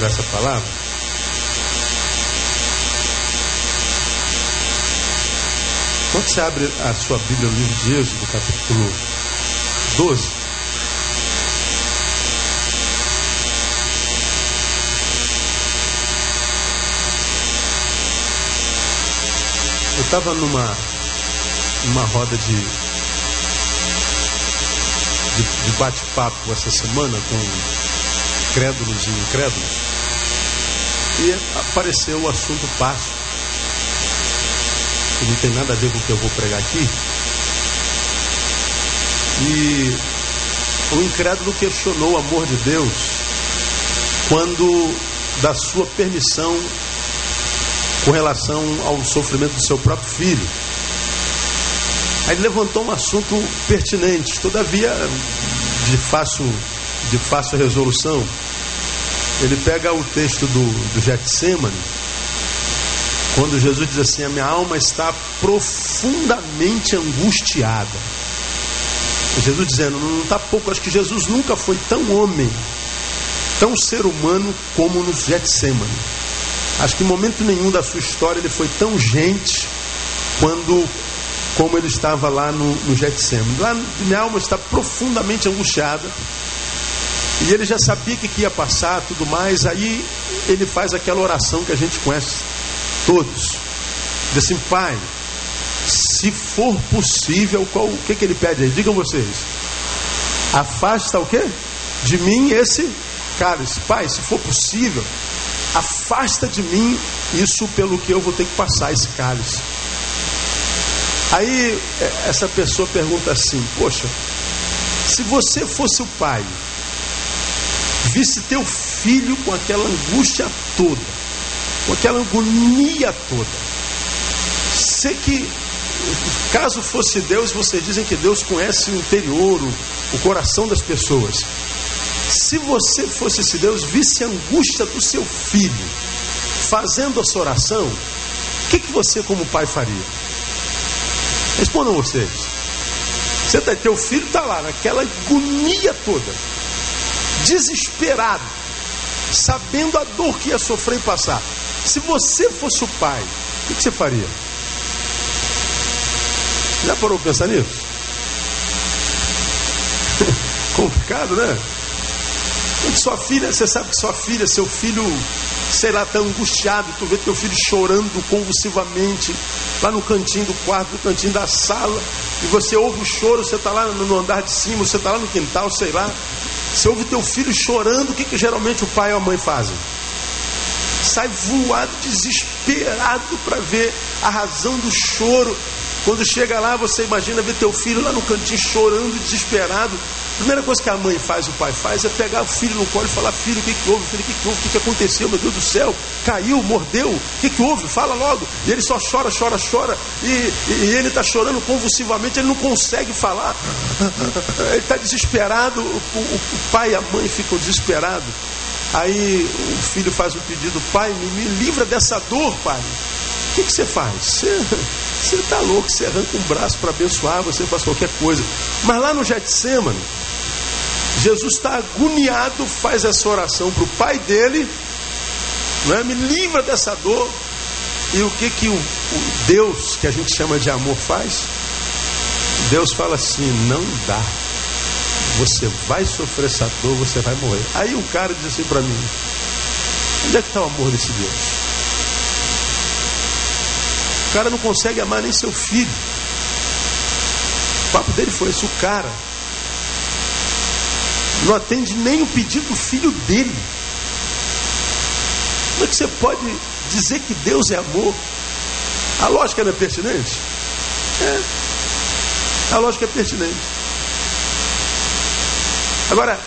para essa palavra? Quando você abre a sua Bíblia no livro de Êxodo, capítulo 12, eu estava numa, numa roda de, de, de bate-papo essa semana com crédulos e incrédulos e apareceu o assunto Páscoa que não tem nada a ver com o que eu vou pregar aqui. E o incrédulo questionou o amor de Deus quando da sua permissão com relação ao sofrimento do seu próprio filho. Aí levantou um assunto pertinente, todavia de fácil, de fácil resolução. Ele pega o texto do, do Getsemane quando Jesus diz assim: A minha alma está profundamente angustiada. Jesus dizendo: Não está pouco, acho que Jesus nunca foi tão homem, tão ser humano como no Getsemane. Acho que em momento nenhum da sua história ele foi tão gente quando como ele estava lá no, no Getsemane. Lá minha alma está profundamente angustiada. E ele já sabia que, que ia passar, tudo mais. Aí ele faz aquela oração que a gente conhece todos. Diz assim, Pai, se for possível, qual, o que, que ele pede aí? Digam vocês. Afasta o que? De mim esse cálice. Pai, se for possível, afasta de mim isso pelo que eu vou ter que passar, esse cálice. Aí é, essa pessoa pergunta assim: Poxa, se você fosse o pai, visse teu filho com aquela angústia toda, com aquela agonia toda. Sei que, caso fosse Deus, vocês dizem que Deus conhece o interior, o, o coração das pessoas. Se você fosse esse Deus, visse a angústia do seu filho fazendo essa oração, o que, que você, como pai, faria? Respondam vocês. Você tá, teu filho está lá, naquela agonia toda, desesperado, sabendo a dor que ia sofrer e passar. Se você fosse o pai, o que você faria? Já parou para pensar nisso? Complicado, né? Sua filha, você sabe que sua filha, seu filho, sei lá, está angustiado, tu vê teu filho chorando convulsivamente, lá no cantinho do quarto, no cantinho da sala, e você ouve o choro, você está lá no andar de cima, você está lá no quintal, sei lá, você ouve teu filho chorando, o que, que geralmente o pai ou a mãe fazem? sai voado, desesperado para ver a razão do choro. Quando chega lá, você imagina ver teu filho lá no cantinho chorando, desesperado. A primeira coisa que a mãe faz, o pai faz, é pegar o filho no colo e falar: Filho, o que, que houve? Filho, o que, que houve? O que, que aconteceu? Meu Deus do céu, caiu, mordeu. O que, que houve? Fala logo. E ele só chora, chora, chora. E, e, e ele está chorando convulsivamente, ele não consegue falar. Ele está desesperado. O, o, o pai e a mãe ficam desesperados. Aí o filho faz o pedido, pai, me livra dessa dor, pai. O que, que você faz? Você está louco, você arranca um braço para abençoar, você faz qualquer coisa. Mas lá no Getsemane, Jesus está agoniado, faz essa oração para o pai dele, não é? me livra dessa dor. E o que, que o, o Deus, que a gente chama de amor, faz? Deus fala assim: não dá. Você vai sofrer essa dor, você vai morrer. Aí o cara diz assim para mim: onde é que está o amor desse Deus? O cara não consegue amar nem seu filho. O papo dele foi esse: o cara não atende nem o pedido do filho dele. Como é que você pode dizer que Deus é amor? A lógica não é pertinente? É. A lógica é pertinente. Agora,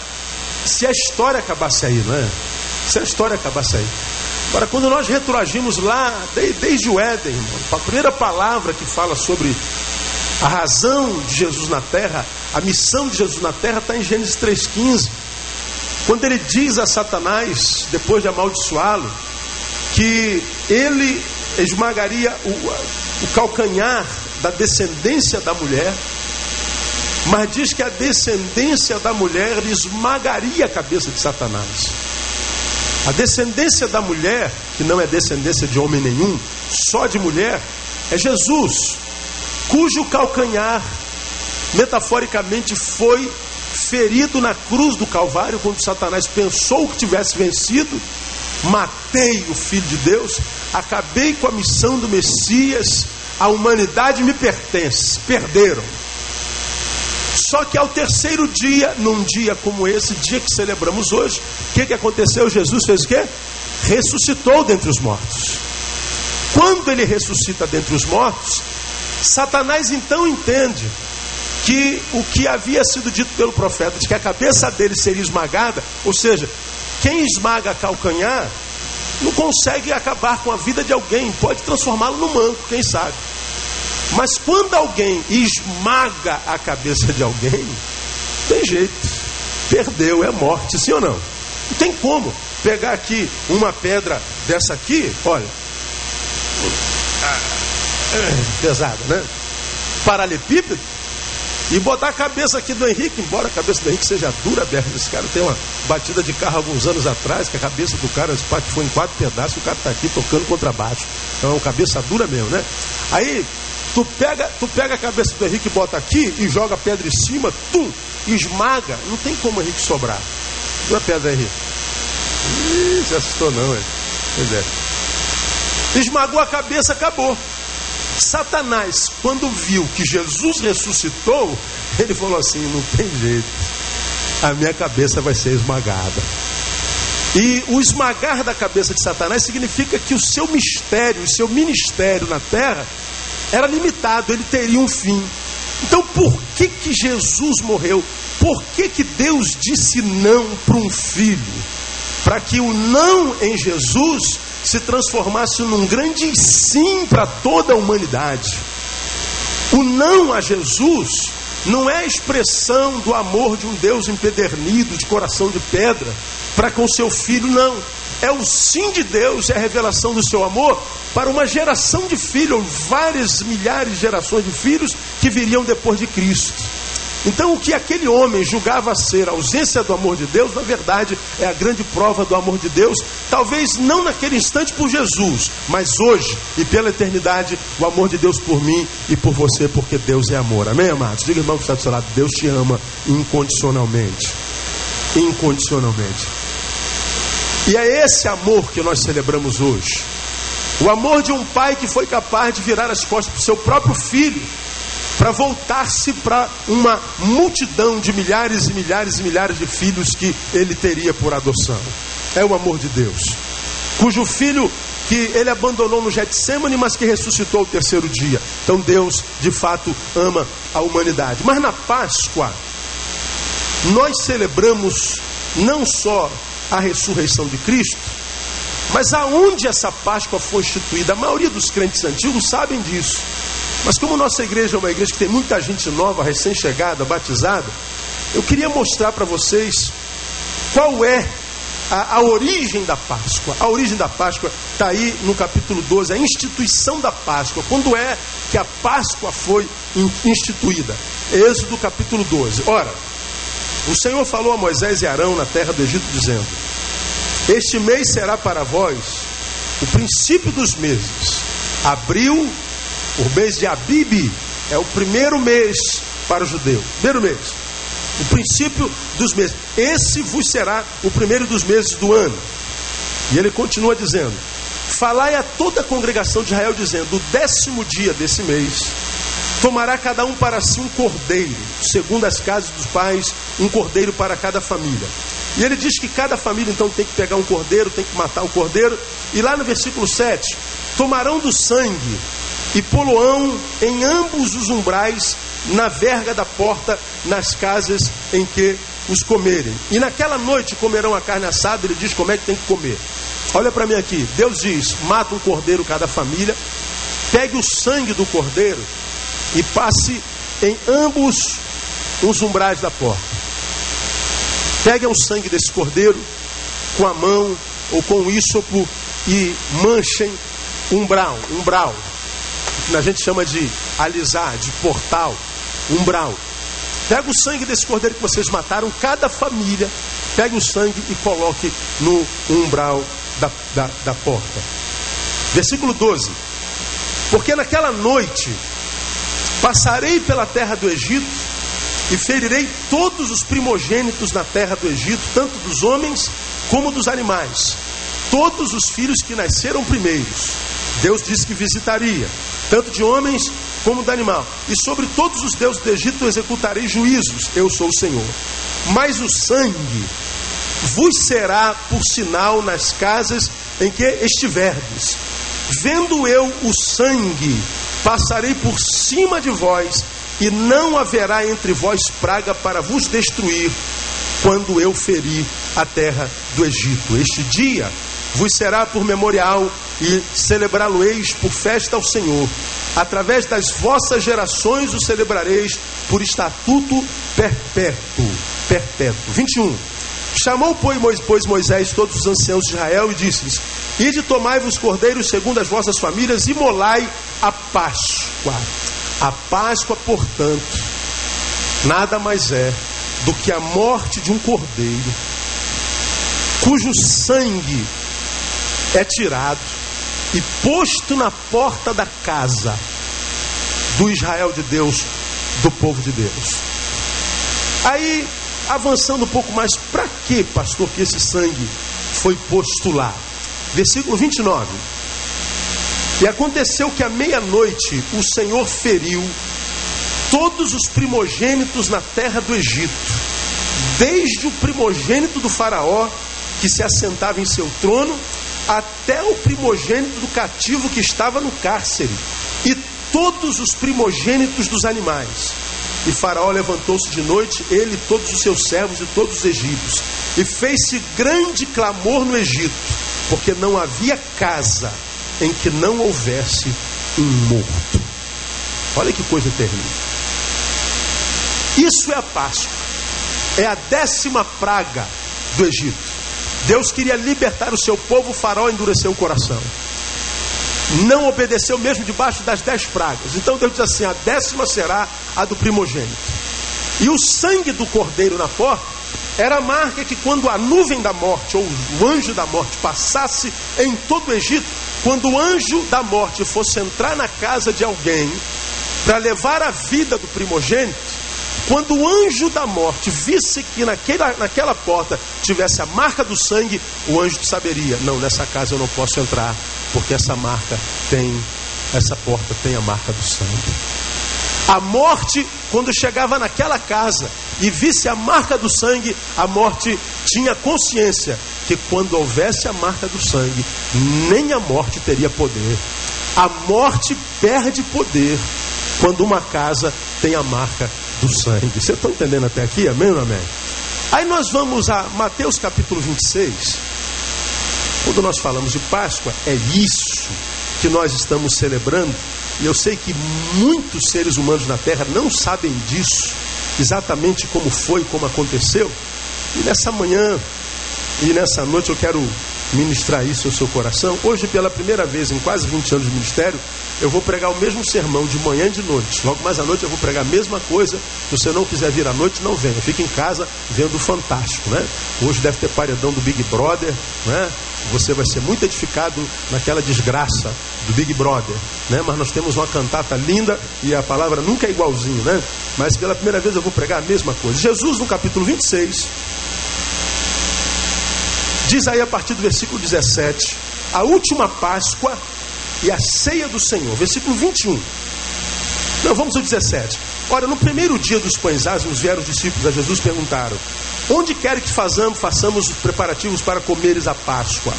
se a história acabasse aí, não é? Se a história acabasse aí. Agora, quando nós retroagimos lá, desde o Éden, a primeira palavra que fala sobre a razão de Jesus na terra, a missão de Jesus na terra, está em Gênesis 3,15. Quando ele diz a Satanás, depois de amaldiçoá-lo, que ele esmagaria o, o calcanhar da descendência da mulher, mas diz que a descendência da mulher esmagaria a cabeça de Satanás. A descendência da mulher, que não é descendência de homem nenhum, só de mulher, é Jesus, cujo calcanhar, metaforicamente, foi ferido na cruz do Calvário, quando Satanás pensou que tivesse vencido, matei o Filho de Deus, acabei com a missão do Messias, a humanidade me pertence, perderam. Só que ao terceiro dia, num dia como esse, dia que celebramos hoje, o que, que aconteceu? Jesus fez o quê? Ressuscitou dentre os mortos. Quando ele ressuscita dentre os mortos, Satanás então entende que o que havia sido dito pelo profeta, de que a cabeça dele seria esmagada, ou seja, quem esmaga calcanhar não consegue acabar com a vida de alguém, pode transformá-lo no manco, quem sabe. Mas quando alguém esmaga a cabeça de alguém, tem jeito, perdeu, é morte, sim ou não? Não tem como pegar aqui uma pedra dessa aqui, olha, é, pesada, né? Paralelepípedo, e botar a cabeça aqui do Henrique, embora a cabeça do Henrique seja dura, Berta, esse cara tem uma batida de carro alguns anos atrás, que a cabeça do cara foi em quatro pedaços, o cara está aqui tocando contrabaixo. Então é uma cabeça dura mesmo, né? Aí Tu pega, tu pega a cabeça do Henrique bota aqui e joga a pedra em cima, tum, esmaga. Não tem como o Henrique sobrar. Não é pedra, Henrique? Ih, se assustou não, é. Pois é. Esmagou a cabeça, acabou. Satanás, quando viu que Jesus ressuscitou, ele falou assim: não tem jeito, a minha cabeça vai ser esmagada. E o esmagar da cabeça de Satanás significa que o seu mistério, o seu ministério na terra era limitado, ele teria um fim. Então, por que que Jesus morreu? Por que que Deus disse não para um filho? Para que o não em Jesus se transformasse num grande sim para toda a humanidade. O não a Jesus não é a expressão do amor de um Deus empedernido, de coração de pedra, para com seu filho, não. É o sim de Deus, é a revelação do seu amor para uma geração de filhos, várias milhares de gerações de filhos que viriam depois de Cristo. Então, o que aquele homem julgava ser a ausência do amor de Deus, na verdade, é a grande prova do amor de Deus. Talvez não naquele instante por Jesus, mas hoje e pela eternidade, o amor de Deus por mim e por você, porque Deus é amor. Amém, amados? Diga, irmão que está do seu lado: Deus te ama incondicionalmente. Incondicionalmente. E é esse amor que nós celebramos hoje. O amor de um pai que foi capaz de virar as costas para o seu próprio filho, para voltar-se para uma multidão de milhares e milhares e milhares de filhos que ele teria por adoção. É o amor de Deus, cujo filho que ele abandonou no Getsemane, mas que ressuscitou o terceiro dia. Então Deus, de fato, ama a humanidade. Mas na Páscoa, nós celebramos não só a ressurreição de Cristo, mas aonde essa Páscoa foi instituída? A maioria dos crentes antigos sabem disso. Mas como nossa igreja é uma igreja que tem muita gente nova, recém-chegada, batizada, eu queria mostrar para vocês qual é a, a, origem da Páscoa. A origem da Páscoa está aí no capítulo 12, a instituição da Páscoa. Quando é que a Páscoa foi instituída? Êxodo capítulo 12. Ora, o Senhor falou a Moisés e Arão na terra do Egito, dizendo: este mês será para vós o princípio dos meses. Abril, o mês de Abibe, é o primeiro mês para o judeu. Primeiro mês. O princípio dos meses. Esse vos será o primeiro dos meses do ano. E ele continua dizendo: Falai a toda a congregação de Israel, dizendo: O décimo dia desse mês tomará cada um para si um cordeiro, segundo as casas dos pais, um cordeiro para cada família. E ele diz que cada família então tem que pegar um cordeiro, tem que matar o cordeiro. E lá no versículo 7: Tomarão do sangue e poloão em ambos os umbrais, na verga da porta, nas casas em que os comerem. E naquela noite comerão a carne assada. Ele diz como é que tem que comer. Olha para mim aqui: Deus diz: mata um cordeiro cada família, pegue o sangue do cordeiro e passe em ambos os umbrais da porta. Peguem o sangue desse cordeiro com a mão ou com o ísopo e manchem umbral, umbral. Que a gente chama de alisar, de portal, umbral. Pega o sangue desse cordeiro que vocês mataram, cada família pegue o sangue e coloque no umbral da, da, da porta. Versículo 12: Porque naquela noite passarei pela terra do Egito e ferirei todos os primogênitos na terra do Egito, tanto dos homens como dos animais, todos os filhos que nasceram primeiros. Deus disse que visitaria, tanto de homens como de animal. E sobre todos os deuses do Egito executarei juízos, eu sou o Senhor. Mas o sangue vos será por sinal nas casas em que estiverdes. Vendo eu o sangue, passarei por cima de vós, e não haverá entre vós praga para vos destruir, quando eu ferir a terra do Egito. Este dia vos será por memorial e celebrá-lo-eis por festa ao Senhor. Através das vossas gerações o celebrareis por estatuto perpétuo. Perpétuo. 21. Chamou, pois, Moisés todos os anciãos de Israel e disse-lhes: Ide tomai-vos cordeiros segundo as vossas famílias e molai a Páscoa. A Páscoa, portanto, nada mais é do que a morte de um cordeiro, cujo sangue é tirado e posto na porta da casa do Israel de Deus, do povo de Deus. Aí, avançando um pouco mais, para que, pastor, que esse sangue foi posto lá? Versículo 29. E aconteceu que à meia-noite o Senhor feriu todos os primogênitos na terra do Egito, desde o primogênito do Faraó, que se assentava em seu trono, até o primogênito do cativo que estava no cárcere, e todos os primogênitos dos animais. E Faraó levantou-se de noite, ele, todos os seus servos e todos os egípcios, e fez-se grande clamor no Egito, porque não havia casa em que não houvesse um morto. Olha que coisa terrível. Isso é a Páscoa, é a décima praga do Egito. Deus queria libertar o seu povo, o faraó endureceu o coração. Não obedeceu mesmo debaixo das dez pragas. Então Deus diz assim: a décima será a do primogênito. E o sangue do cordeiro na porta era a marca que quando a nuvem da morte ou o anjo da morte passasse em todo o Egito, quando o anjo da morte fosse entrar na casa de alguém para levar a vida do primogênito, quando o anjo da morte visse que naquela, naquela porta tivesse a marca do sangue, o anjo saberia: não, nessa casa eu não posso entrar, porque essa marca tem, essa porta tem a marca do sangue. A morte, quando chegava naquela casa e visse a marca do sangue, a morte tinha consciência que quando houvesse a marca do sangue, nem a morte teria poder. A morte perde poder quando uma casa tem a marca do sangue. Você está entendendo até aqui? Amém ou amém? Aí nós vamos a Mateus capítulo 26. Quando nós falamos de Páscoa, é isso que nós estamos celebrando. E eu sei que muitos seres humanos na Terra não sabem disso, exatamente como foi, como aconteceu. E nessa manhã e nessa noite eu quero ministrar isso ao seu coração. Hoje, pela primeira vez em quase 20 anos de ministério, eu vou pregar o mesmo sermão de manhã e de noite. Logo mais à noite eu vou pregar a mesma coisa. Se você não quiser vir à noite, não venha. Fique em casa vendo o Fantástico, né? Hoje deve ter paredão do Big Brother, né? Você vai ser muito edificado naquela desgraça do Big Brother, né? Mas nós temos uma cantata linda e a palavra nunca é igualzinho, né? Mas pela primeira vez eu vou pregar a mesma coisa. Jesus, no capítulo 26, diz aí a partir do versículo 17: a última Páscoa e a ceia do Senhor. Versículo 21. Não, vamos ao 17. Ora, no primeiro dia dos pães ázimos vieram os discípulos a Jesus e perguntaram: Onde quer que façamos, façamos os preparativos para comeres a Páscoa?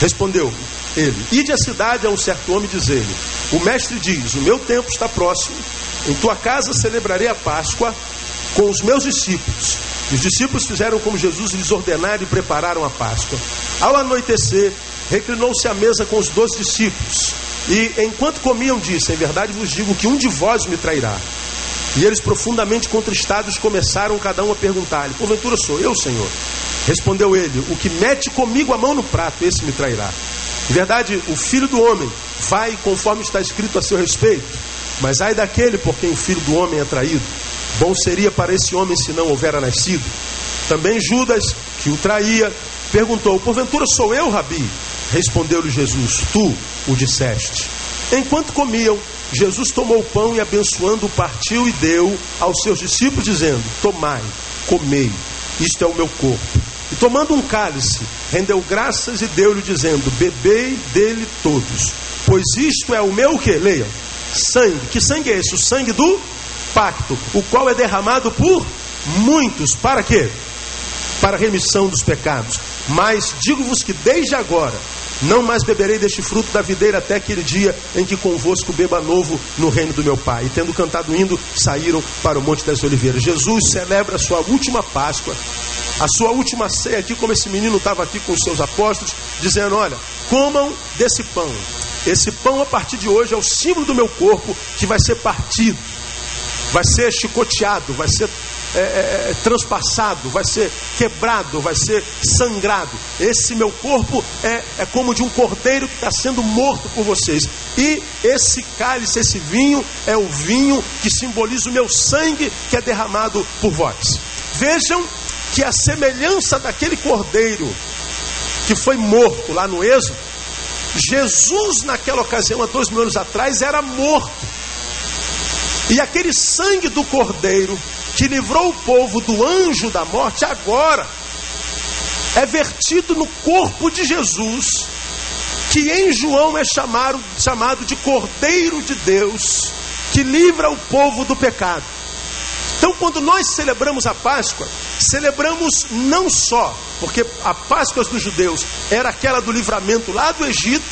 Respondeu ele: Ide à cidade a um certo homem dizer-lhe: O mestre diz: O meu tempo está próximo, em tua casa celebrarei a Páscoa com os meus discípulos. Os discípulos fizeram como Jesus lhes ordenara e prepararam a Páscoa. Ao anoitecer, reclinou-se à mesa com os doze discípulos. E enquanto comiam, disse: Em verdade vos digo que um de vós me trairá. E eles, profundamente contristados, começaram cada um a perguntar-lhe: Porventura sou eu, Senhor? Respondeu ele: O que mete comigo a mão no prato, esse me trairá. Em verdade, o filho do homem vai conforme está escrito a seu respeito. Mas ai daquele por quem o filho do homem é traído. Bom seria para esse homem se não houvera nascido. Também Judas, que o traía, perguntou: Porventura sou eu, Rabi? Respondeu-lhe Jesus: Tu o disseste. Enquanto comiam, Jesus tomou o pão e, abençoando, partiu e deu aos seus discípulos, dizendo: Tomai, comei, isto é o meu corpo. E tomando um cálice, rendeu graças e deu-lhe, dizendo: Bebei dele todos, pois isto é o meu que? Leiam, sangue. Que sangue é esse? O sangue do pacto, o qual é derramado por muitos. Para quê? Para remissão dos pecados. Mas digo-vos que desde agora não mais beberei deste fruto da videira até aquele dia em que convosco beba novo no reino do meu Pai. E tendo cantado indo, saíram para o Monte das Oliveiras. Jesus celebra a sua última Páscoa, a sua última ceia aqui, como esse menino estava aqui com os seus apóstolos, dizendo: Olha, comam desse pão. Esse pão a partir de hoje é o símbolo do meu corpo que vai ser partido, vai ser chicoteado, vai ser é, é, é, transpassado, vai ser quebrado, vai ser sangrado. Esse meu corpo é, é como de um cordeiro que está sendo morto por vocês. E esse cálice, esse vinho, é o vinho que simboliza o meu sangue que é derramado por vós. Vejam que a semelhança daquele cordeiro que foi morto lá no Êxodo, Jesus, naquela ocasião, há dois mil anos atrás, era morto. E aquele sangue do cordeiro que livrou o povo do anjo da morte, agora é vertido no corpo de Jesus, que em João é chamado, chamado de Cordeiro de Deus, que livra o povo do pecado. Então, quando nós celebramos a Páscoa, celebramos não só, porque a Páscoa dos judeus era aquela do livramento lá do Egito,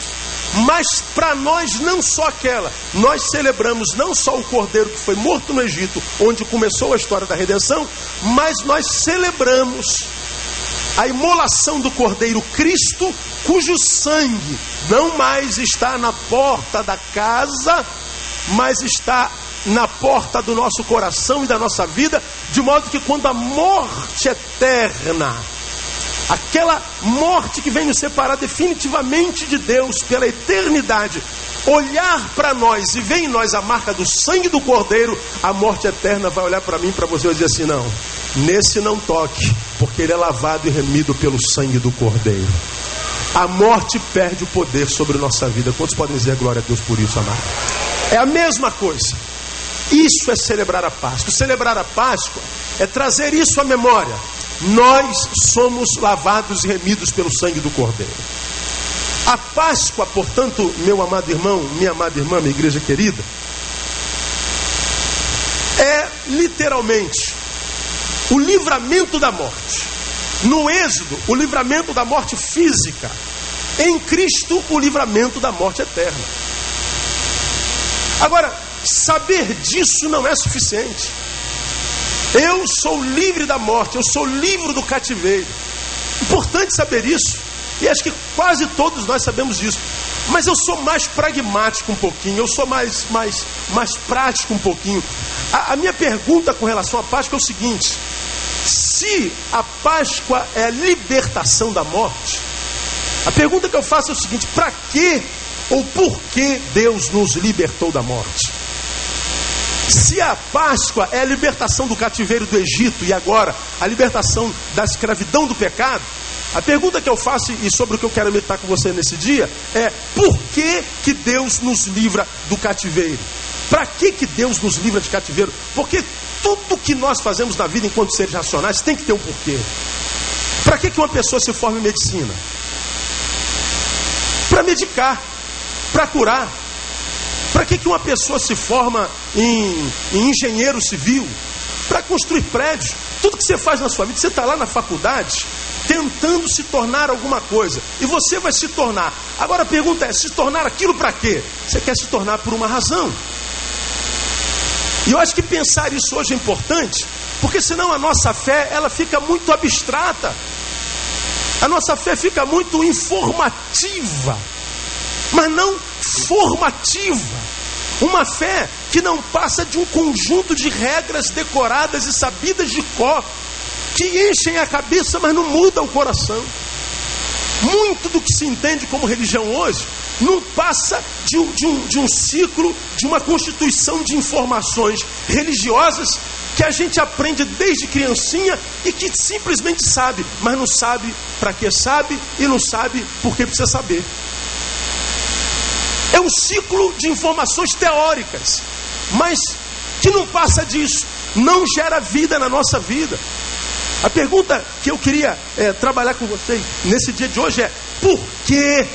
mas para nós, não só aquela, nós celebramos não só o cordeiro que foi morto no Egito, onde começou a história da redenção, mas nós celebramos a imolação do cordeiro Cristo, cujo sangue não mais está na porta da casa, mas está na porta do nosso coração e da nossa vida, de modo que quando a morte eterna aquela morte que vem nos separar definitivamente de Deus pela eternidade, olhar para nós e ver em nós a marca do sangue do Cordeiro, a morte eterna vai olhar para mim, para você e dizer assim: não, nesse não toque, porque ele é lavado e remido pelo sangue do Cordeiro. A morte perde o poder sobre nossa vida. Quantos podem dizer glória a Deus por isso, amado? É a mesma coisa. Isso é celebrar a Páscoa. Celebrar a Páscoa é trazer isso à memória nós somos lavados e remidos pelo sangue do Cordeiro. A Páscoa, portanto, meu amado irmão, minha amada irmã, minha igreja querida, é literalmente o livramento da morte. No Êxodo, o livramento da morte física. Em Cristo, o livramento da morte eterna. Agora, saber disso não é suficiente. Eu sou livre da morte, eu sou livre do cativeiro. Importante saber isso. E acho que quase todos nós sabemos disso. Mas eu sou mais pragmático um pouquinho, eu sou mais, mais, mais prático um pouquinho. A, a minha pergunta com relação à Páscoa é o seguinte: se a Páscoa é a libertação da morte, a pergunta que eu faço é o seguinte: para que ou por que Deus nos libertou da morte? Se a Páscoa é a libertação do cativeiro do Egito e agora a libertação da escravidão do pecado, a pergunta que eu faço e sobre o que eu quero meditar com você nesse dia é: por que, que Deus nos livra do cativeiro? Para que, que Deus nos livra de cativeiro? Porque tudo que nós fazemos na vida enquanto seres racionais tem que ter um porquê. Para que, que uma pessoa se forma em medicina? Para medicar, para curar. Para que, que uma pessoa se forma em, em engenheiro civil? Para construir prédios. Tudo que você faz na sua vida, você está lá na faculdade tentando se tornar alguma coisa. E você vai se tornar. Agora a pergunta é: se tornar aquilo para quê? Você quer se tornar por uma razão. E eu acho que pensar isso hoje é importante, porque senão a nossa fé ela fica muito abstrata. A nossa fé fica muito informativa, mas não formativa. Uma fé que não passa de um conjunto de regras decoradas e sabidas de cor, que enchem a cabeça, mas não mudam o coração. Muito do que se entende como religião hoje não passa de um, de um, de um ciclo, de uma constituição de informações religiosas que a gente aprende desde criancinha e que simplesmente sabe, mas não sabe para que sabe e não sabe por que precisa saber. É um ciclo de informações teóricas, mas que não passa disso, não gera vida na nossa vida. A pergunta que eu queria é, trabalhar com vocês nesse dia de hoje é: por que,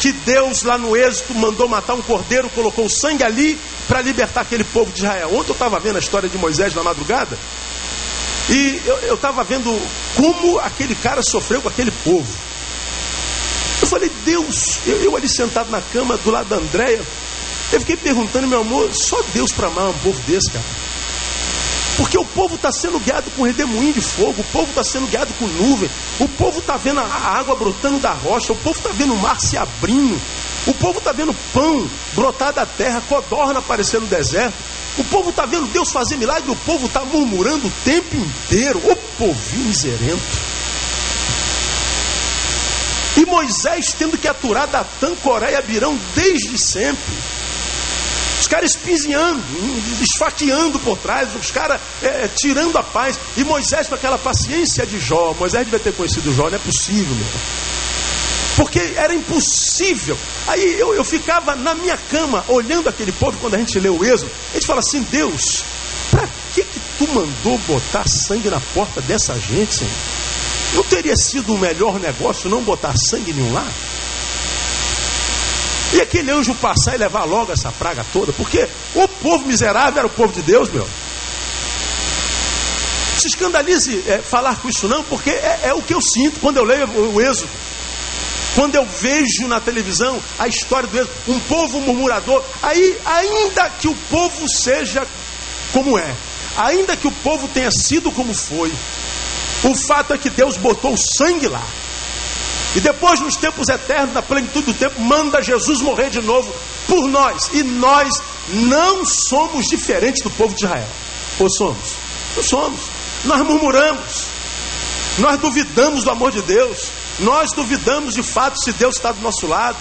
que Deus lá no Êxodo mandou matar um cordeiro, colocou sangue ali para libertar aquele povo de Israel? Ontem eu estava vendo a história de Moisés na madrugada e eu estava vendo como aquele cara sofreu com aquele povo. Falei, Deus, eu, eu ali sentado na cama do lado da Andréia, eu fiquei perguntando, meu amor, só Deus para amar um povo desse, cara. Porque o povo está sendo guiado com redemoinho de fogo, o povo está sendo guiado com nuvem, o povo está vendo a água brotando da rocha, o povo está vendo o mar se abrindo, o povo está vendo pão brotar da terra, codorna aparecer no deserto, o povo está vendo Deus fazer milagre, o povo está murmurando o tempo inteiro, o povinho miserento. E Moisés tendo que aturar Datã, Coré e Abirão desde sempre. Os caras espizinhando, esfaqueando por trás, os caras é, tirando a paz. E Moisés com aquela paciência de Jó. Moisés devia ter conhecido Jó, não é possível, meu. Porque era impossível. Aí eu, eu ficava na minha cama, olhando aquele povo, quando a gente lê o Êxodo, a gente fala assim, Deus, para que, que tu mandou botar sangue na porta dessa gente, Senhor? Não teria sido o melhor negócio não botar sangue nenhum lá? E aquele anjo passar e levar logo essa praga toda, porque o povo miserável era o povo de Deus, meu. Se escandalize é, falar com isso, não, porque é, é, o que eu sinto quando eu leio o, o Êxodo. Quando eu vejo na televisão a história do Êxodo, um povo murmurador, aí, ainda que o povo seja como é, ainda que o povo tenha sido como foi, o fato é que Deus botou o sangue lá. E depois, nos tempos eternos, na plenitude do tempo, manda Jesus morrer de novo por nós. E nós não somos diferentes do povo de Israel. Ou somos? Não somos. Nós murmuramos. Nós duvidamos do amor de Deus. Nós duvidamos de fato se Deus está do nosso lado.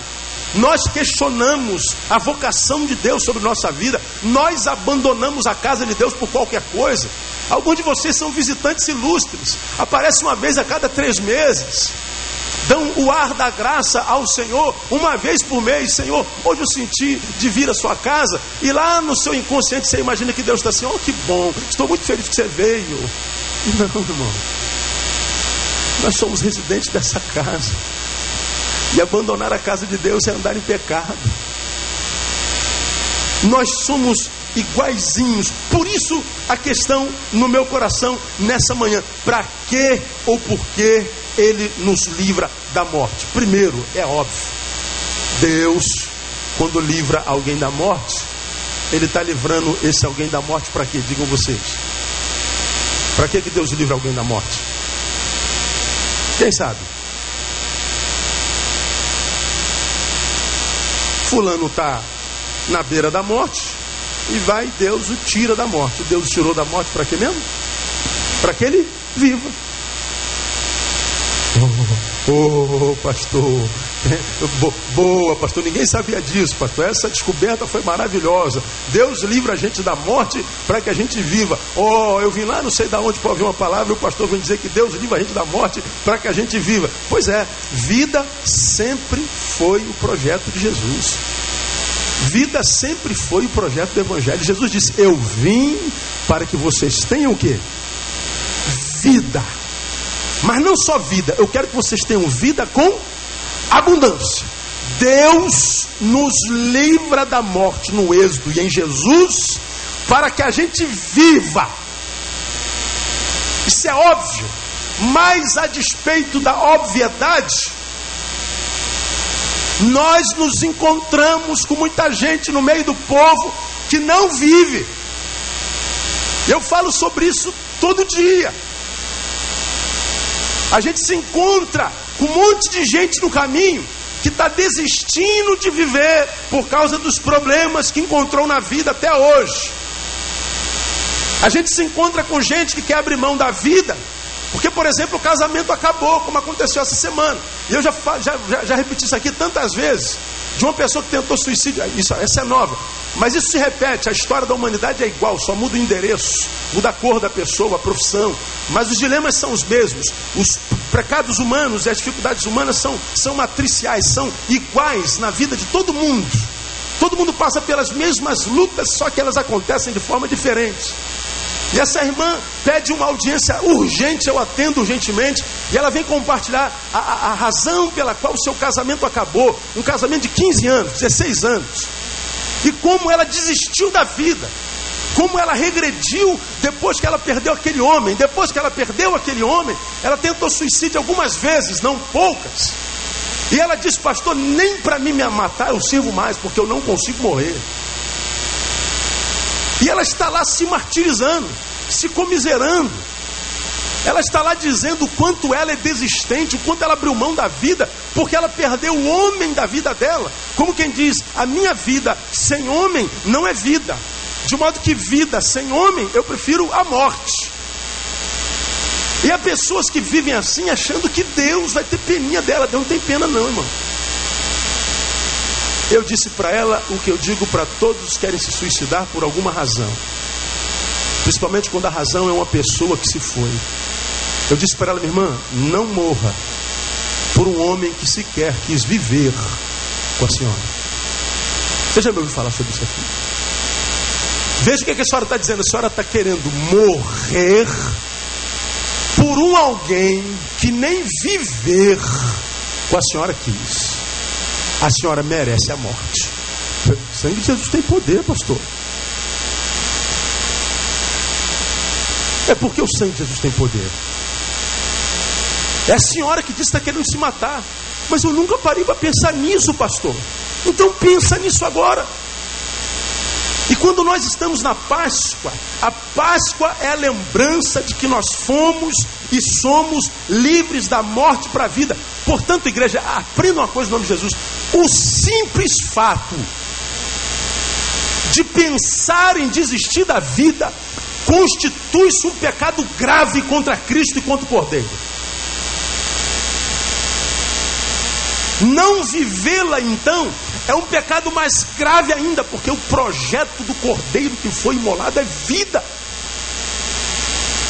Nós questionamos a vocação de Deus sobre nossa vida. Nós abandonamos a casa de Deus por qualquer coisa. Alguns de vocês são visitantes ilustres. Aparece uma vez a cada três meses. Dão o ar da graça ao Senhor uma vez por mês. Senhor, hoje eu senti de vir à sua casa. E lá no seu inconsciente você imagina que Deus está assim: Oh, que bom, estou muito feliz que você veio. Não, irmão. Nós somos residentes dessa casa. E abandonar a casa de Deus é andar em pecado. Nós somos iguaizinhos. Por isso a questão no meu coração nessa manhã: para que ou por que ele nos livra da morte? Primeiro, é óbvio, Deus, quando livra alguém da morte, ele está livrando esse alguém da morte para quê? Digam vocês. Para que, que Deus livra alguém da morte? Quem sabe? Fulano está na beira da morte e vai Deus o tira da morte. Deus o tirou da morte para quê mesmo? Para que ele viva. Oh, oh, pastor, boa, pastor. Ninguém sabia disso, pastor. Essa descoberta foi maravilhosa. Deus livra a gente da morte para que a gente viva. Oh, eu vim lá, não sei de onde para ouvir uma palavra, e o pastor vem dizer que Deus livra a gente da morte para que a gente viva. Pois é, vida sempre foi o projeto de Jesus. Vida sempre foi o projeto do Evangelho. Jesus disse: Eu vim para que vocês tenham o que? Vida. Mas não só vida, eu quero que vocês tenham vida com abundância. Deus nos livra da morte no Êxodo e em Jesus para que a gente viva. Isso é óbvio, mas a despeito da obviedade, nós nos encontramos com muita gente no meio do povo que não vive. Eu falo sobre isso todo dia. A gente se encontra um monte de gente no caminho que está desistindo de viver por causa dos problemas que encontrou na vida até hoje. A gente se encontra com gente que quer abrir mão da vida Porque, por exemplo, o casamento acabou, como aconteceu essa semana. E eu já, já, já, repeti isso aqui tantas vezes. De uma pessoa que tentou suicídio. Isso, essa é nova. Mas isso se repete. A história da humanidade é igual, só muda o endereço, muda a cor da pessoa, a profissão. Mas os dilemas são os mesmos. Os pecados humanos e as dificuldades humanas são, são matriciais, são iguais na vida de todo mundo. Todo mundo passa pelas mesmas lutas, só que elas acontecem de forma diferente. E essa irmã pede uma audiência urgente, eu atendo urgentemente, e ela vem compartilhar a, a, a, razão pela qual o seu casamento acabou. Um casamento de 15 anos, 16 anos. E como ela desistiu da vida. Como ela regrediu depois que ela perdeu aquele homem. Depois que ela perdeu aquele homem, ela tentou suicídio algumas vezes, não poucas. E ela disse, pastor, nem para mim me matar eu sirvo mais, porque eu não consigo morrer. E ela está lá se martirizando, se comiserando. Ela está lá dizendo o quanto ela é desistente, o quanto ela abriu mão da vida, porque ela perdeu o homem da vida dela. Como quem diz, a minha vida sem homem não é vida. De modo que vida sem homem, eu prefiro a morte. E há pessoas que vivem assim, achando que Deus vai ter peninha dela. Deus não tem pena, não, irmão. Eu disse para ela o que eu digo para todos que querem se suicidar por alguma razão. Principalmente quando a razão é uma pessoa que se foi. Eu disse para ela, minha irmã, não morra por um homem que sequer quis viver com a senhora. Você já me ouviu falar sobre isso aqui? Veja o que, a senhora está dizendo. A senhora está querendo morrer por um alguém que nem viver com a senhora quis a senhora merece a morte. O sangue de Jesus tem poder, pastor. É porque o sangue de Jesus tem poder. É a senhora que disse que está querendo se matar. Mas eu nunca parei para pensar nisso, pastor. Então pensa nisso agora. E quando nós estamos na Páscoa, a Páscoa é a lembrança de que nós fomos e somos livres da morte para a vida. Portanto, igreja, aprenda uma coisa em nome de Jesus: o simples fato de pensar em desistir da vida constitui-se um pecado grave contra Cristo e contra o Cordeiro. Não vivê-la então é um pecado mais grave ainda, porque o projeto do Cordeiro que foi imolado é vida.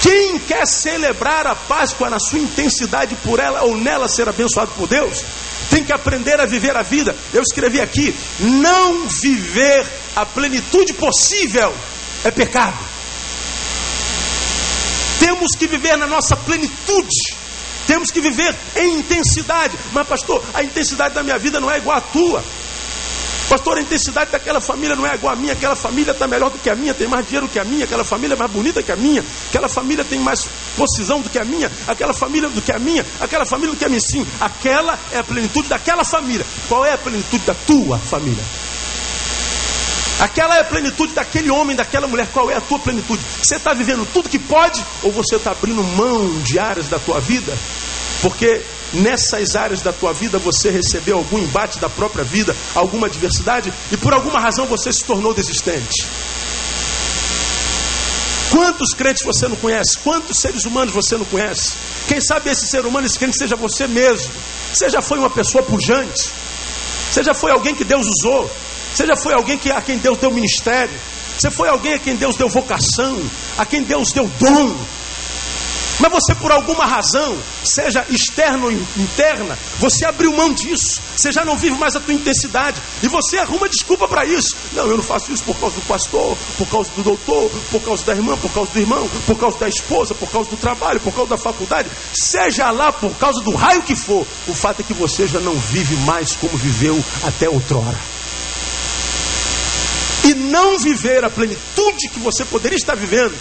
Quem quer celebrar a Páscoa na sua intensidade por ela ou nela ser abençoado por Deus, tem que aprender a viver a vida. Eu escrevi aqui: não viver a plenitude possível é pecado. Temos que viver na nossa plenitude. Temos que viver em intensidade. Mas, pastor, a intensidade da minha vida não é igual à tua. Pastor, a intensidade daquela família não é igual a minha, aquela família está melhor do que a minha, tem mais dinheiro que a minha, aquela família é mais bonita que a minha, aquela família tem mais posição do que a minha, aquela família do que a minha, aquela família do que a minha. Sim, aquela é a plenitude daquela família. Qual é a plenitude da tua família? Aquela é a plenitude daquele homem, daquela mulher. Qual é a tua plenitude? Você está vivendo tudo que pode ou você está abrindo mão de áreas da tua vida? Porque nessas áreas da tua vida você recebeu algum embate da própria vida, alguma adversidade e por alguma razão você se tornou desistente. Quantos crentes você não conhece? Quantos seres humanos você não conhece? Quem sabe esse ser humano, esse crente, seja você mesmo. Você já foi uma pessoa pujante. Você já foi alguém que Deus usou. Você já foi alguém que, a quem Deus deu ministério. Você foi alguém a quem Deus deu vocação. A quem Deus deu dom. Mas você, por alguma razão, seja externa ou interna, você abriu mão disso. Você já não vive mais a tua intensidade. E você arruma desculpa para isso. Não, eu não faço isso por causa do pastor, por causa do doutor, por causa da irmã, por causa do irmão, por causa da esposa, por causa do trabalho, por causa da faculdade. Seja lá por causa do raio que for. O fato é que você já não vive mais como viveu até outrora. E não viver a plenitude que você poderia estar vivendo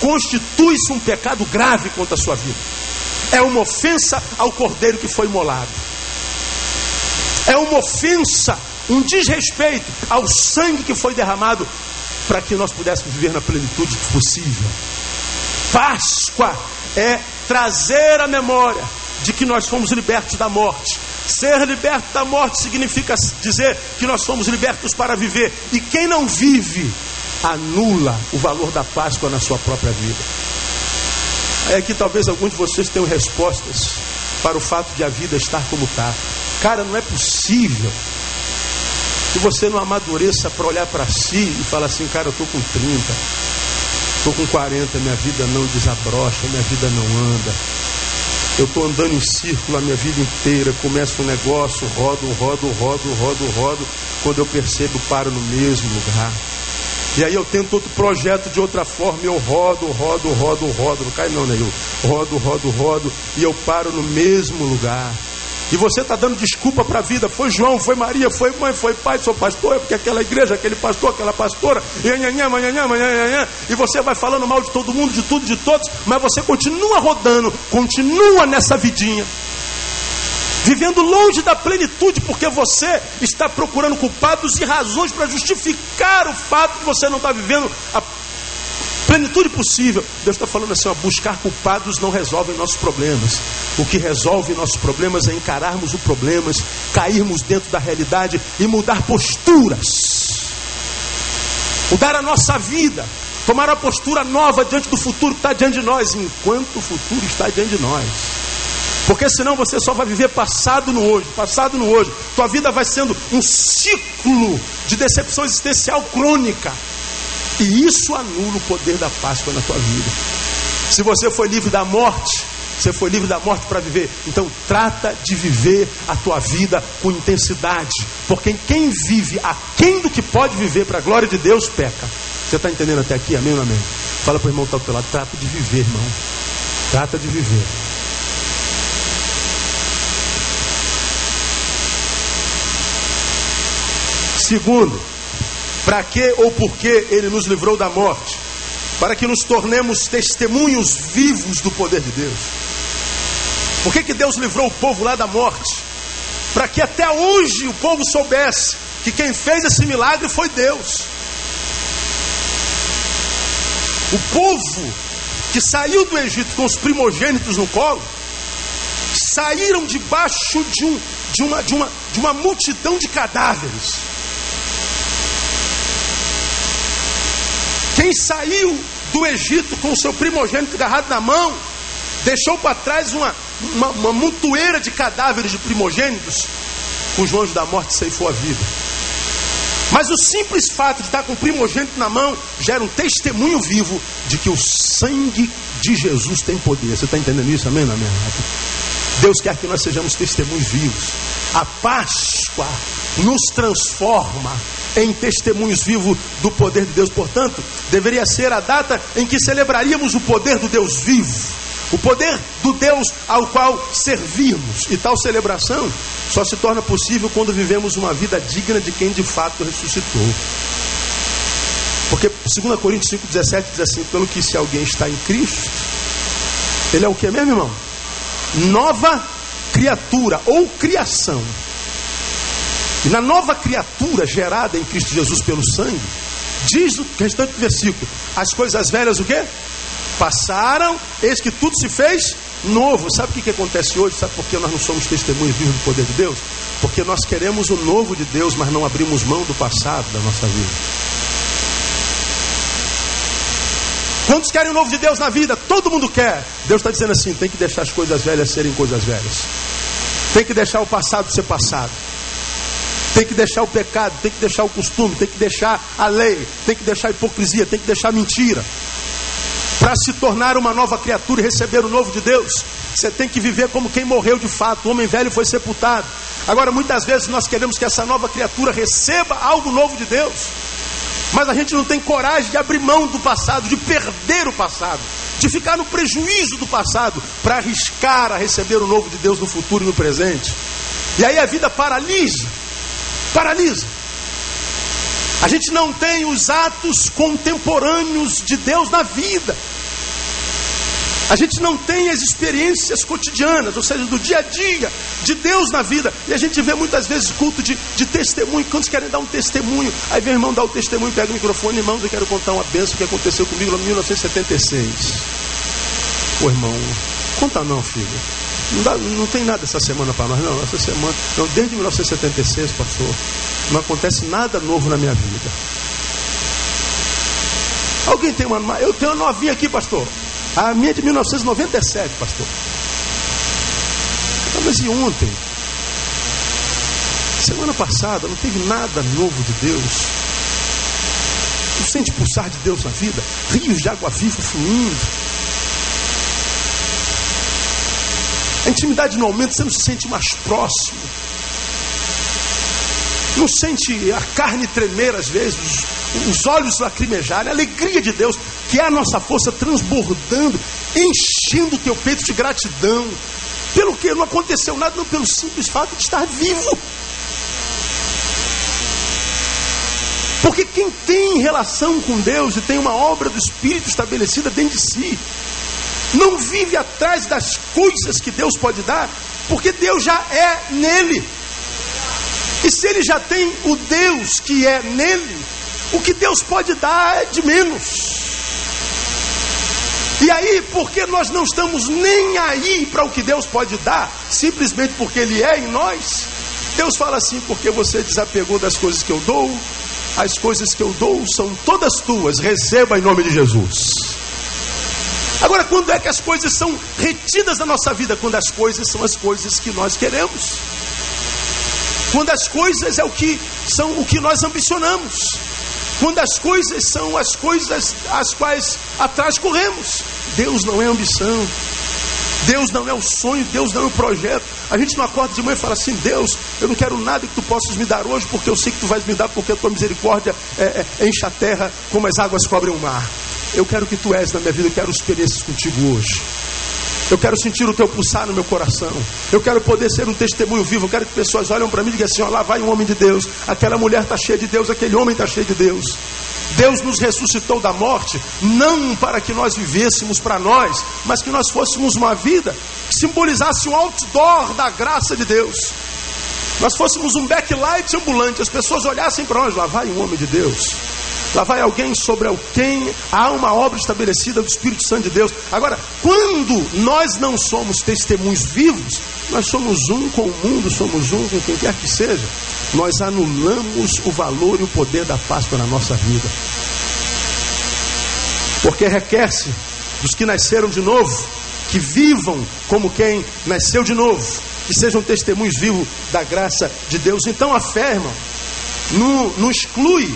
constitui-se um pecado grave contra a sua vida. É uma ofensa ao cordeiro que foi imolado. É uma ofensa, um desrespeito ao sangue que foi derramado para que nós pudéssemos viver na plenitude possível. Páscoa é trazer a memória de que nós fomos libertos da morte. Ser liberto da morte significa dizer que nós fomos libertos para viver. E quem não vive anula o valor da Páscoa na sua própria vida. é que talvez alguns de vocês tenham respostas para o fato de a vida estar como está. Cara, não é possível que você não amadureça para olhar para si e falar assim, cara, eu estou com 30, estou com 40, minha vida não desabrocha, minha vida não anda. Eu estou andando em círculo a minha vida inteira, começo um negócio, rodo, rodo, rodo, rodo, rodo. Quando eu percebo, paro no mesmo lugar. E aí eu tento outro projeto de outra forma, eu rodo, rodo, rodo, rodo, não cai não, né? Eu rodo, rodo, rodo, e eu paro no mesmo lugar. E você está dando desculpa para a vida. Foi João, foi Maria, foi mãe, foi pai, sou pastor, é porque aquela igreja, aquele pastor, aquela pastora, e você vai falando mal de todo mundo, de tudo, de todos, mas você continua rodando, continua nessa vidinha. Vivendo longe da plenitude, porque você está procurando culpados e razões para justificar o fato de você não estar vivendo a plenitude possível. Deus está falando assim: ó, buscar culpados não resolve nossos problemas. O que resolve nossos problemas é encararmos os problemas, cairmos dentro da realidade e mudar posturas. Mudar a nossa vida, tomar uma postura nova diante do futuro que está diante de nós, enquanto o futuro está diante de nós. Porque senão você só vai viver passado no hoje, passado no hoje. Tua vida vai sendo um ciclo de decepção existencial crônica. E isso anula o poder da Páscoa na tua vida. Se você foi livre da morte, você foi livre da morte para viver. Então trata de viver a tua vida com intensidade. Porque quem vive aquém do que pode viver para a glória de Deus, peca. Você está entendendo até aqui? Amém ou amém? Fala para o irmão que está do teu lado. Trata de viver, irmão. Trata de viver. Segundo, para que ou por que ele nos livrou da morte? Para que nos tornemos testemunhos vivos do poder de Deus. Por que, que Deus livrou o povo lá da morte? Para que até hoje o povo soubesse que quem fez esse milagre foi Deus. O povo que saiu do Egito com os primogênitos no colo, saíram debaixo de, um, de, uma, de, uma, de uma multidão de cadáveres. Quem saiu do Egito com o seu primogênito agarrado na mão, deixou para trás uma, uma, uma montoeira de cadáveres de primogênitos, cujo anjo da morte ceifou a vida. Mas o simples fato de estar com o primogênito na mão gera um testemunho vivo de que o sangue de Jesus tem poder. Você está entendendo isso? Amém? Amém. Deus quer que nós sejamos testemunhos vivos. A Páscoa nos transforma em testemunhos vivos do poder de Deus. Portanto, deveria ser a data em que celebraríamos o poder do Deus vivo, o poder do Deus ao qual servimos. E tal celebração só se torna possível quando vivemos uma vida digna de quem de fato ressuscitou. Porque 2 Coríntios 5,17 diz assim: pelo que se alguém está em Cristo, ele é o que mesmo, irmão? Nova criatura ou criação. E na nova criatura gerada em Cristo Jesus pelo sangue, diz o restante do versículo: as coisas velhas o quê? Passaram, eis que tudo se fez novo. Sabe o que, que acontece hoje? Sabe por que nós não somos testemunhos vivos do poder de Deus? Porque nós queremos o novo de Deus, mas não abrimos mão do passado da nossa vida. Quantos querem o novo de Deus na vida? Todo mundo quer. Deus está dizendo assim: tem que deixar as coisas velhas serem coisas velhas. Tem que deixar o passado ser passado. Tem que deixar o pecado, tem que deixar o costume, tem que deixar a lei, tem que deixar a hipocrisia, tem que deixar a mentira. Para se tornar uma nova criatura e receber o novo de Deus, você tem que viver como quem morreu de fato. O homem velho foi sepultado. Agora, muitas vezes nós queremos que essa nova criatura receba algo novo de Deus, mas a gente não tem coragem de abrir mão do passado, de perder o passado, de ficar no prejuízo do passado, para arriscar a receber o novo de Deus no futuro e no presente. E aí a vida paralisa paralisa. A gente não tem os atos contemporâneos de Deus na vida. A gente não tem as experiências cotidianas, ou seja, do dia a dia de Deus na vida. E a gente vê muitas vezes culto de, de testemunho. Quantos querem dar um testemunho? Aí vem o irmão dar o testemunho, pega o microfone, irmãos, eu quero contar uma benção que aconteceu comigo em 1976. Ô irmão, conta não, filho. Não, dá, não tem nada essa semana para nós, não. Essa semana, não, desde 1976, pastor, não acontece nada novo na minha vida. Alguém tem uma. Eu tenho uma novinha aqui, pastor. A minha é de 1997, pastor. Mas e ontem? Semana passada não teve nada novo de Deus. Não sente pulsar de Deus na vida? Rios de água viva fluindo. A intimidade não aumenta, você não se sente mais próximo. Não sente a carne tremer às vezes, os, os olhos lacrimejarem, a alegria de Deus, que é a nossa força transbordando, enchendo o teu peito de gratidão. Pelo que não aconteceu nada, não pelo simples fato de estar vivo. Porque quem tem relação com Deus e tem uma obra do Espírito estabelecida dentro de si, não vive atrás das coisas que Deus pode dar, porque Deus já é nele. E se ele já tem o Deus que é nele, o que Deus pode dar é de menos. E aí, porque nós não estamos nem aí para o que Deus pode dar, simplesmente porque Ele é em nós, Deus fala assim: porque você desapegou das coisas que eu dou, as coisas que eu dou são todas tuas, receba em nome de Jesus. Agora, quando é que as coisas são retidas da nossa vida? Quando as coisas são as coisas que nós queremos. Quando as coisas é o que são o que nós ambicionamos. Quando as coisas são as coisas às quais atrás corremos. Deus não é ambição. Deus não é o sonho, Deus não é o projeto. A gente não acorda de manhã e fala assim: Deus, eu não quero nada que tu possas me dar hoje, porque eu sei que tu vais me dar, porque a tua misericórdia é, é, enche a terra como as águas cobrem o mar. Eu quero que tu és na minha vida, eu quero experiências contigo hoje. Eu quero sentir o teu pulsar no meu coração. Eu quero poder ser um testemunho vivo. Eu quero que pessoas olhem para mim e digam assim: ó, lá vai um homem de Deus. Aquela mulher está cheia de Deus, aquele homem está cheio de Deus. Deus nos ressuscitou da morte, não para que nós vivêssemos para nós, mas que nós fôssemos uma vida que simbolizasse um outdoor da graça de Deus. Nós fôssemos um backlight ambulante, as pessoas olhassem para nós, lá vai um homem de Deus. Lá vai alguém sobre quem há uma obra estabelecida do Espírito Santo de Deus. Agora, quando nós não somos testemunhos vivos, nós somos um com o mundo, somos um com quem quer que seja. Nós anulamos o valor e o poder da Páscoa na nossa vida. Porque requer-se dos que nasceram de novo, que vivam como quem nasceu de novo, que sejam testemunhos vivos da graça de Deus. Então a fé, irmão, não, não exclui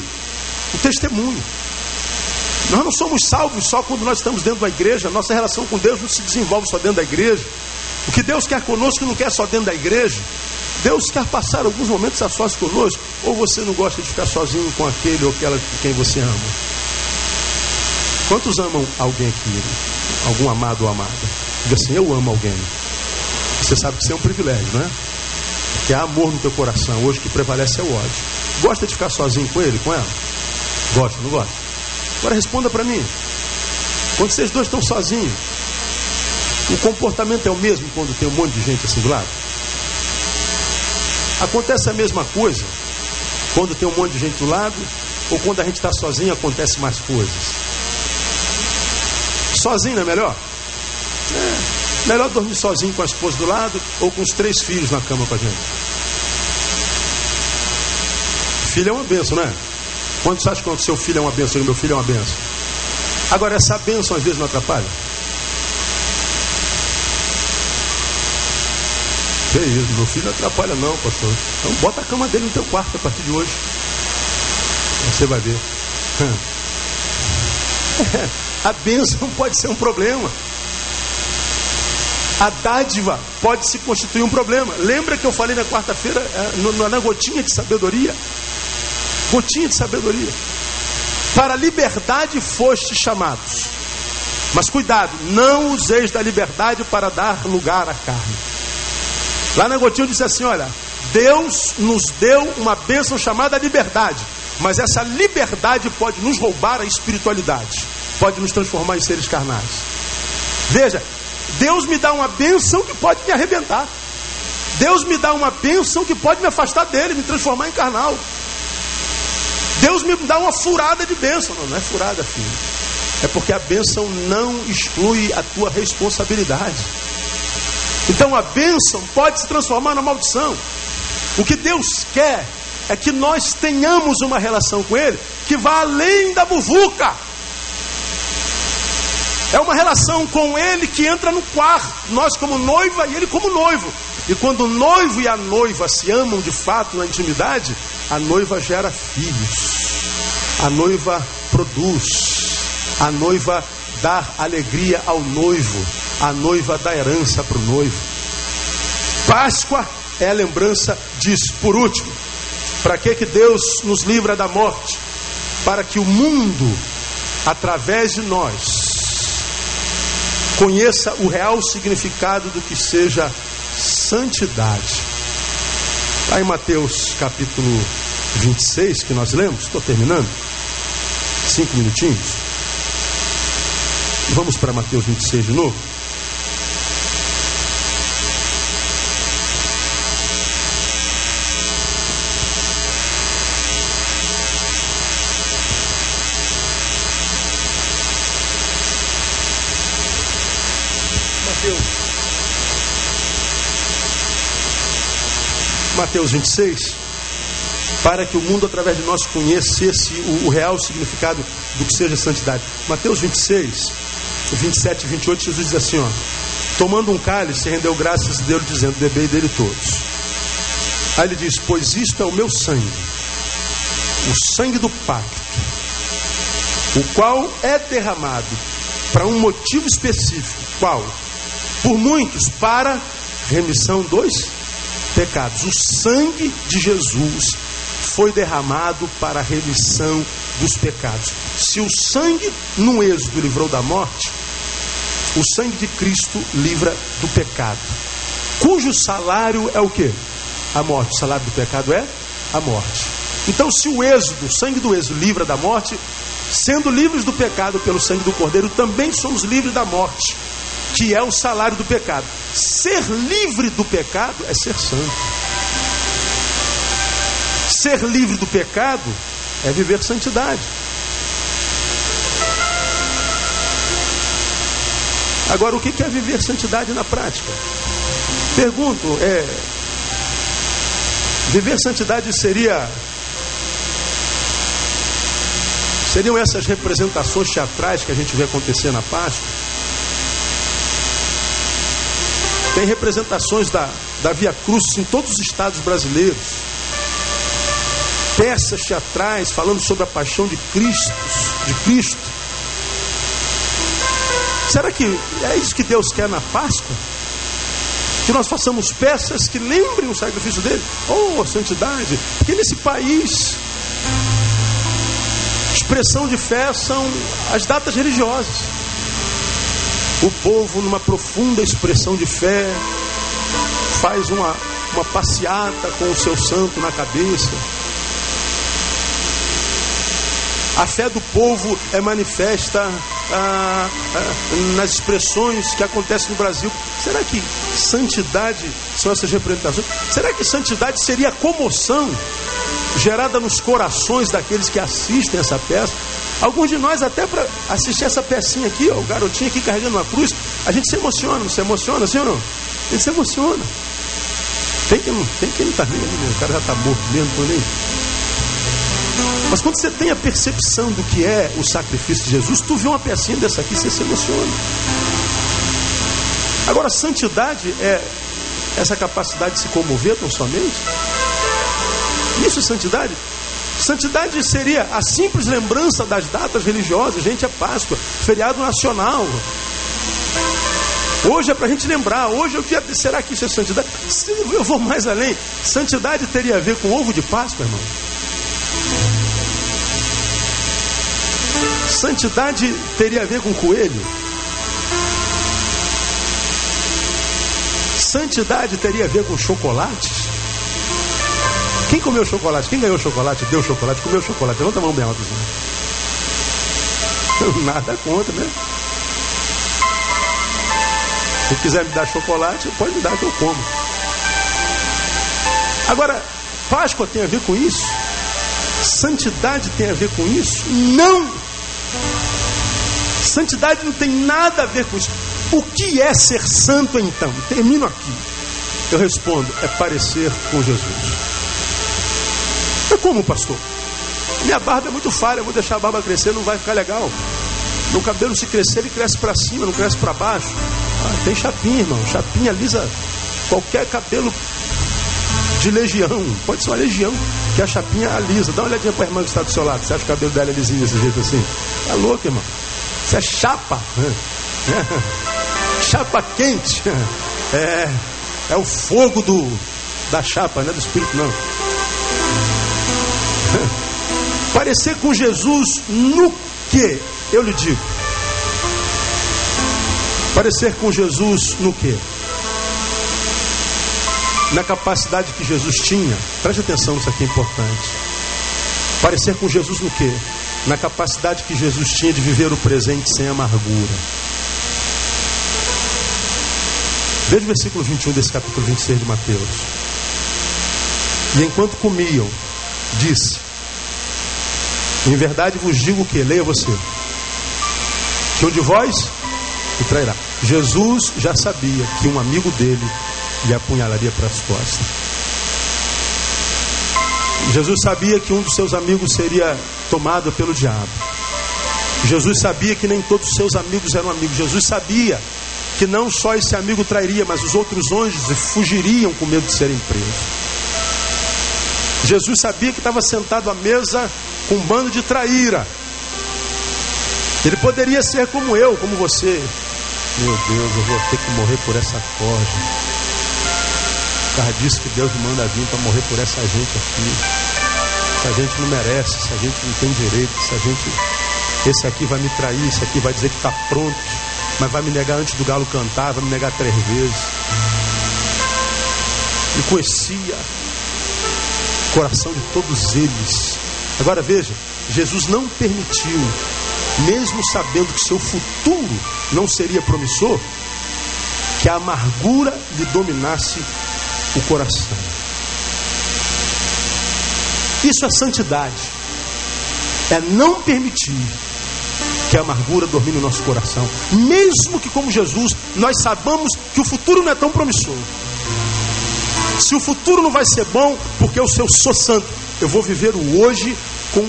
o testemunho. Nós não somos salvos só quando nós estamos dentro da igreja, nossa relação com Deus não se desenvolve só dentro da igreja. O que Deus quer conosco não quer só dentro da igreja. Deus quer passar alguns momentos a sós conosco, ou você não gosta de ficar sozinho com aquele ou aquela com quem você ama? Quantos amam alguém aqui? Algum amado ou amada? Diga assim: Eu amo alguém. Você sabe que isso é um privilégio, não é? Porque há amor no teu coração. Hoje que prevalece é o ódio. Gosta de ficar sozinho com ele, com ela? Gosta, não gosta? Agora responda para mim. Quando vocês dois estão sozinhos, o comportamento é o mesmo quando tem um monte de gente assim do lado? Acontece a mesma coisa quando tem um monte de gente do lado, ou quando a gente está sozinho acontece mais coisas. Sozinho não é melhor? É. Melhor dormir sozinho com a esposa do lado ou com os três filhos na cama com a gente. Filho é uma benção, não é? Quantos acham que o seu filho é uma benção e meu filho é uma benção? Agora, essa benção às vezes não atrapalha? Que isso, meu filho não atrapalha não, pastor. Então bota a cama dele no teu quarto a partir de hoje. Você vai ver. a bênção pode ser um problema. A dádiva pode se constituir um problema. Lembra que eu falei na quarta-feira, é, na gotinha de sabedoria? Gotinha de sabedoria. Para a liberdade foste chamados. Mas cuidado, não useis da liberdade para dar lugar à carne. Lá na gotinha disse assim: olha, Deus nos deu uma bênção chamada liberdade. Mas essa liberdade pode nos roubar a espiritualidade, pode nos transformar em seres carnais. Veja, Deus me dá uma bênção que pode me arrebentar. Deus me dá uma bênção que pode me afastar dele, me transformar em carnal. Deus me dá uma furada de bênção. Não, não é furada, filho. É porque a bênção não exclui a tua responsabilidade. Então a bênção pode se transformar na maldição. O que Deus quer é que nós tenhamos uma relação com Ele que vá além da muvuca. É uma relação com ele que entra no quarto, nós como noiva e ele como noivo. E quando o noivo e a noiva se amam de fato na intimidade, a noiva gera filhos, a noiva produz, a noiva dá alegria ao noivo, a noiva dá herança para o noivo. Páscoa é a lembrança disso. Por último, para que, que Deus nos livra da morte? Para que o mundo, através de nós, conheça o real significado do que seja santidade. Está em Mateus capítulo 26, que nós lemos, estou terminando, cinco minutinhos. Vamos para Mateus 26 de novo. Mateus 26, para que o mundo através de nós conhecesse o, o real significado do que seja santidade. Mateus 26, 27 e 28, Jesus diz assim: ó, tomando um cálice, rendeu graças a Deus, dizendo: Bebei dele todos. Aí ele diz: Pois isto é o meu sangue, o sangue do pacto, o qual é derramado para um motivo específico. Qual? Por muitos, para remissão dos pecados. O sangue de Jesus foi derramado para a remissão dos pecados. Se o sangue no êxodo livrou da morte, o sangue de Cristo livra do pecado. Cujo salário é o que? A morte. O salário do pecado é a morte. Então, se o êxodo, o sangue do êxodo livra da morte, sendo livres do pecado pelo sangue do Cordeiro, também somos livres da morte que é o salário do pecado. Ser livre do pecado é ser santo. Ser livre do pecado é viver santidade. Agora, o que é viver santidade na prática? Pergunto, é. Viver santidade seria. Seriam essas representações teatrais que a gente vê acontecer na Páscoa? Tem representações da, da Via Cruz em todos os estados brasileiros. Peças teatrais falando sobre a paixão de Cristo, de Cristo. Será que é isso que Deus quer na Páscoa? Que nós façamos peças que lembrem o sacrifício dele? Oh, santidade! Porque nesse país, expressão de fé são as datas religiosas. O povo, numa profunda expressão de fé, faz uma, uma passeata com o seu santo na cabeça. A fé do povo é manifesta ah, ah, nas expressões que acontecem no Brasil. Será que santidade são essas representações? Será que santidade seria a comoção gerada nos corações daqueles que assistem essa peça? Alguns de nós, até para assistir essa pecinha aqui, ó, o garotinho aqui carregando uma cruz, a gente se emociona, não se emociona, sim ou não? A gente se emociona. Tem não, tem quem não está nem ali, o cara já está morto mesmo, nem. Mas quando você tem a percepção do que é o sacrifício de Jesus, tu vê uma pecinha dessa aqui, você se emociona. Agora, santidade é essa capacidade de se comover tão somente? Isso é santidade? Santidade seria a simples lembrança das datas religiosas. Gente, é Páscoa, feriado nacional. Hoje é para a gente lembrar. Hoje eu quero. Será que isso é santidade? Eu vou mais além. Santidade teria a ver com ovo de Páscoa, irmão. Santidade teria a ver com coelho. Santidade teria a ver com chocolates. Quem comeu chocolate? Quem ganhou chocolate? Deu chocolate? Comeu chocolate? Levanta a mão bem alta assim. Nada contra, né? Se quiser me dar chocolate, pode me dar que eu como. Agora, Páscoa tem a ver com isso? Santidade tem a ver com isso? Não! Santidade não tem nada a ver com isso. O que é ser santo então? Termino aqui. Eu respondo: é parecer com Jesus. É como, pastor? Minha barba é muito falha, vou deixar a barba crescer, não vai ficar legal. O cabelo se crescer, ele cresce para cima, não cresce para baixo. Ah, tem chapinha, irmão. Chapinha lisa qualquer cabelo de legião. Pode ser uma legião, que a chapinha alisa. Dá uma olhadinha para a irmã que está do seu lado. Você acha que o cabelo dela é lisinho desse jeito assim? Tá louco, irmão. Isso é chapa. chapa quente. É, é o fogo do, da chapa, não é do espírito, não. Parecer com Jesus no que? Eu lhe digo. Parecer com Jesus no que? Na capacidade que Jesus tinha, preste atenção, isso aqui é importante. Parecer com Jesus no que? Na capacidade que Jesus tinha de viver o presente sem amargura. Veja o versículo 21 desse capítulo 26 de Mateus. E enquanto comiam, disse: Em verdade vos digo que, leia você, que um de vós o trairá. Jesus já sabia que um amigo dele lhe apunhalaria para as costas. Jesus sabia que um dos seus amigos seria tomado pelo diabo. Jesus sabia que nem todos os seus amigos eram amigos. Jesus sabia que não só esse amigo trairia, mas os outros anjos fugiriam com medo de serem presos. Jesus sabia que estava sentado à mesa com um bando de traíra. Ele poderia ser como eu, como você. Meu Deus, eu vou ter que morrer por essa corda. Cara disse que Deus me manda vir para morrer por essa gente aqui. Se a gente não merece, se a gente não tem direito, se a gente. Esse aqui vai me trair, esse aqui vai dizer que está pronto, mas vai me negar antes do galo cantar, vai me negar três vezes. E conhecia coração de todos eles. Agora veja, Jesus não permitiu mesmo sabendo que seu futuro não seria promissor, que a amargura lhe dominasse o coração. Isso é santidade. É não permitir que a amargura domine o nosso coração. Mesmo que, como Jesus, nós sabamos que o futuro não é tão promissor. Se o futuro não vai ser bom, porque eu sou santo, eu vou viver o hoje com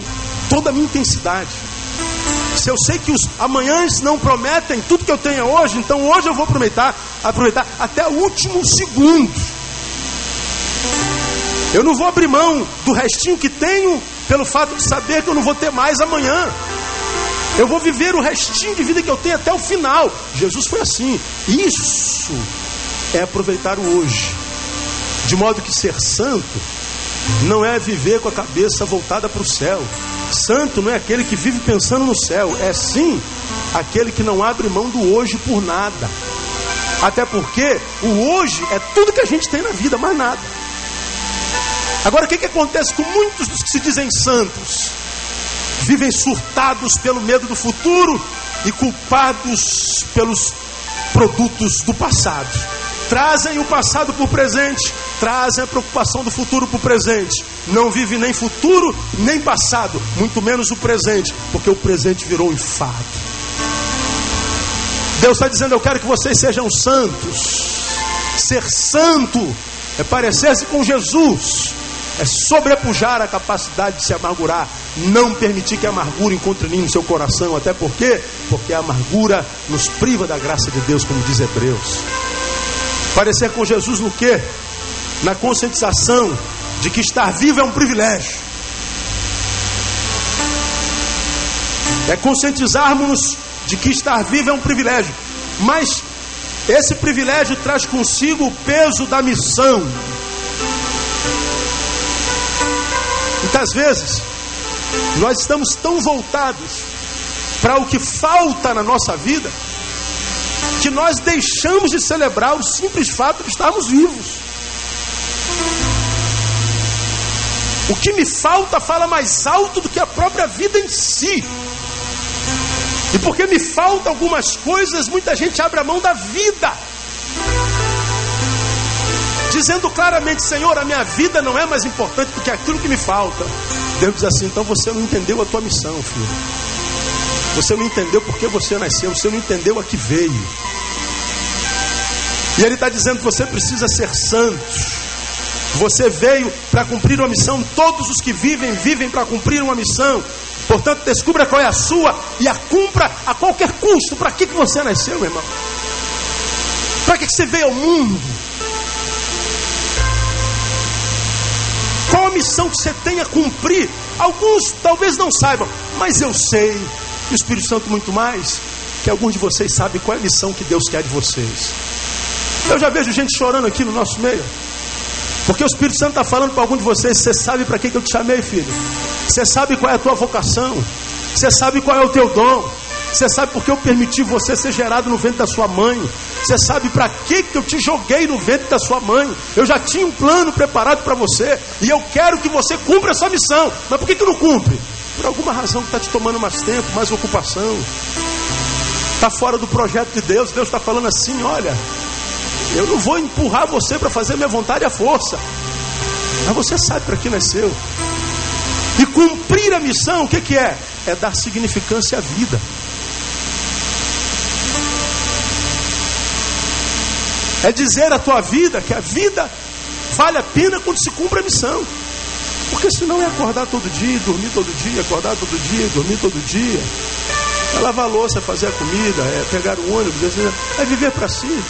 toda a minha intensidade. Se eu sei que os amanhãs não prometem tudo que eu tenho hoje, então hoje eu vou aproveitar, aproveitar até o último segundo. Eu não vou abrir mão do restinho que tenho pelo fato de saber que eu não vou ter mais amanhã. Eu vou viver o restinho de vida que eu tenho até o final. Jesus foi assim. Isso é aproveitar o hoje. De modo que ser santo não é viver com a cabeça voltada para o céu. Santo não é aquele que vive pensando no céu, é sim aquele que não abre mão do hoje por nada. Até porque o hoje é tudo que a gente tem na vida, mais nada. Agora, o que, que acontece com muitos dos que se dizem santos? Vivem surtados pelo medo do futuro e culpados pelos produtos do passado. Trazem o passado para o presente, trazem a preocupação do futuro para o presente. Não vive nem futuro, nem passado, muito menos o presente, porque o presente virou enfado. Deus está dizendo: Eu quero que vocês sejam santos. Ser santo é parecer-se com Jesus, é sobrepujar a capacidade de se amargurar, não permitir que a amargura encontre ninho no seu coração, até porque, porque a amargura nos priva da graça de Deus, como diz Hebreus. Parecer com Jesus no que? Na conscientização de que estar vivo é um privilégio. É conscientizarmos de que estar vivo é um privilégio. Mas esse privilégio traz consigo o peso da missão. Muitas vezes, nós estamos tão voltados para o que falta na nossa vida que nós deixamos de celebrar o simples fato de estarmos vivos. O que me falta fala mais alto do que a própria vida em si. E porque me faltam algumas coisas, muita gente abre a mão da vida. Dizendo claramente, Senhor, a minha vida não é mais importante do que aquilo que me falta. Deus diz assim: então você não entendeu a tua missão, filho. Você não entendeu porque você nasceu, você não entendeu a que veio. E ele está dizendo você precisa ser santo. Você veio para cumprir uma missão. Todos os que vivem, vivem para cumprir uma missão. Portanto, descubra qual é a sua e a cumpra a qualquer custo. Para que, que você nasceu, meu irmão? Para que, que você veio ao mundo? Qual a missão que você tem a cumprir? Alguns talvez não saibam, mas eu sei, e o Espírito Santo muito mais, que alguns de vocês sabem qual é a missão que Deus quer de vocês. Eu já vejo gente chorando aqui no nosso meio. Porque o Espírito Santo está falando para algum de vocês: você sabe para que, que eu te chamei, filho? Você sabe qual é a tua vocação? Você sabe qual é o teu dom? Você sabe porque eu permiti você ser gerado no ventre da sua mãe? Você sabe para que, que eu te joguei no ventre da sua mãe? Eu já tinha um plano preparado para você e eu quero que você cumpra essa missão. Mas por que, que não cumpre? Por alguma razão que está te tomando mais tempo, mais ocupação. Está fora do projeto de Deus. Deus está falando assim: olha, eu não vou empurrar você para fazer minha vontade à força. Mas você sabe para que nasceu. E cumprir a missão, o que, que é? É dar significância à vida. É dizer à tua vida que a vida vale a pena quando se cumpre a missão. Porque senão é acordar todo dia, dormir todo dia, acordar todo dia, dormir todo dia. É lavar a louça, é fazer a comida, é pegar o ônibus, é viver para si.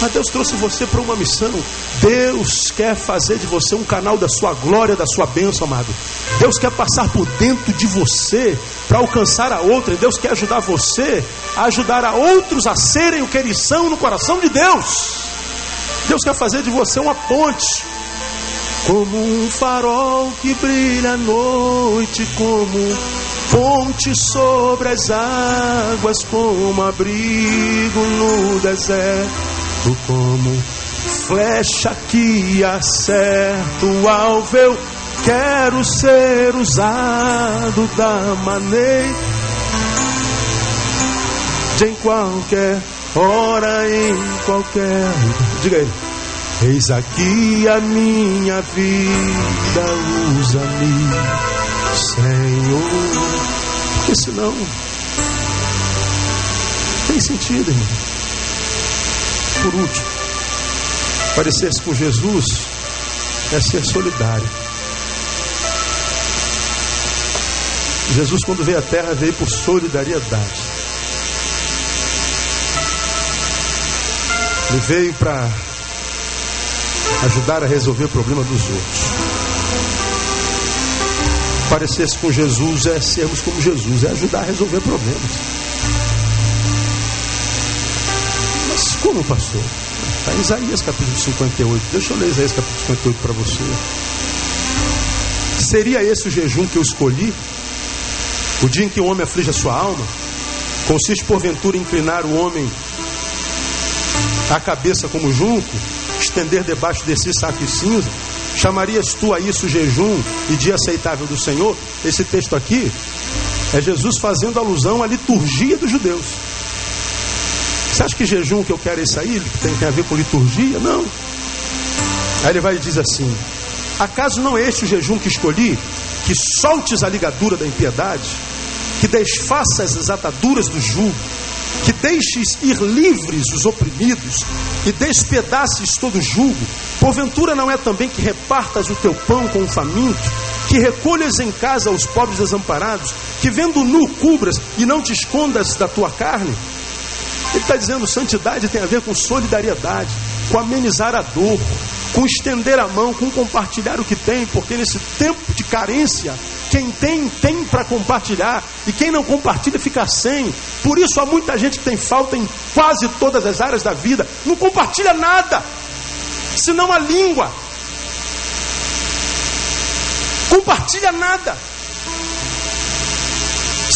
Mas Deus trouxe você para uma missão. Deus quer fazer de você um canal da sua glória, da sua bênção, amado. Deus quer passar por dentro de você para alcançar a outra. Deus quer ajudar você a ajudar a outros a serem o que eles são no coração de Deus. Deus quer fazer de você uma ponte. Como um farol que brilha à noite, como ponte sobre as águas, como abrigo no deserto como flecha que acerta o alvo. Eu quero ser usado da maneira em qualquer hora, em qualquer. Diga. Eis aqui a minha vida, usa-me, Senhor. Porque senão, tem sentido, irmão. Por último, parecer-se com Jesus é ser solidário. Jesus, quando veio à terra, veio por solidariedade. Ele veio para ajudar a resolver o problema dos outros. Parecer-se com Jesus é sermos como Jesus, é ajudar a resolver problemas. Como, pastor? Está em Isaías capítulo 58. Deixa eu ler Isaías capítulo 58 para você. Seria esse o jejum que eu escolhi? O dia em que o homem aflige a sua alma? Consiste, porventura, em inclinar o homem a cabeça como junco, estender debaixo de si saco e cinza? Chamarias tu a isso jejum e dia aceitável do Senhor? Esse texto aqui é Jesus fazendo alusão à liturgia dos judeus. Você acha que jejum que eu quero é isso aí? Tem, tem a ver com liturgia? Não. Aí ele vai e diz assim: Acaso não é este o jejum que escolhi? Que soltes a ligadura da impiedade, que desfaças as ataduras do jugo, que deixes ir livres os oprimidos e despedaces todo jugo. Porventura não é também que repartas o teu pão com o faminto, que recolhas em casa os pobres desamparados, que vendo nu cubras e não te escondas da tua carne? Ele está dizendo santidade tem a ver com solidariedade, com amenizar a dor, com estender a mão, com compartilhar o que tem, porque nesse tempo de carência, quem tem, tem para compartilhar, e quem não compartilha fica sem. Por isso há muita gente que tem falta em quase todas as áreas da vida, não compartilha nada, senão a língua. Compartilha nada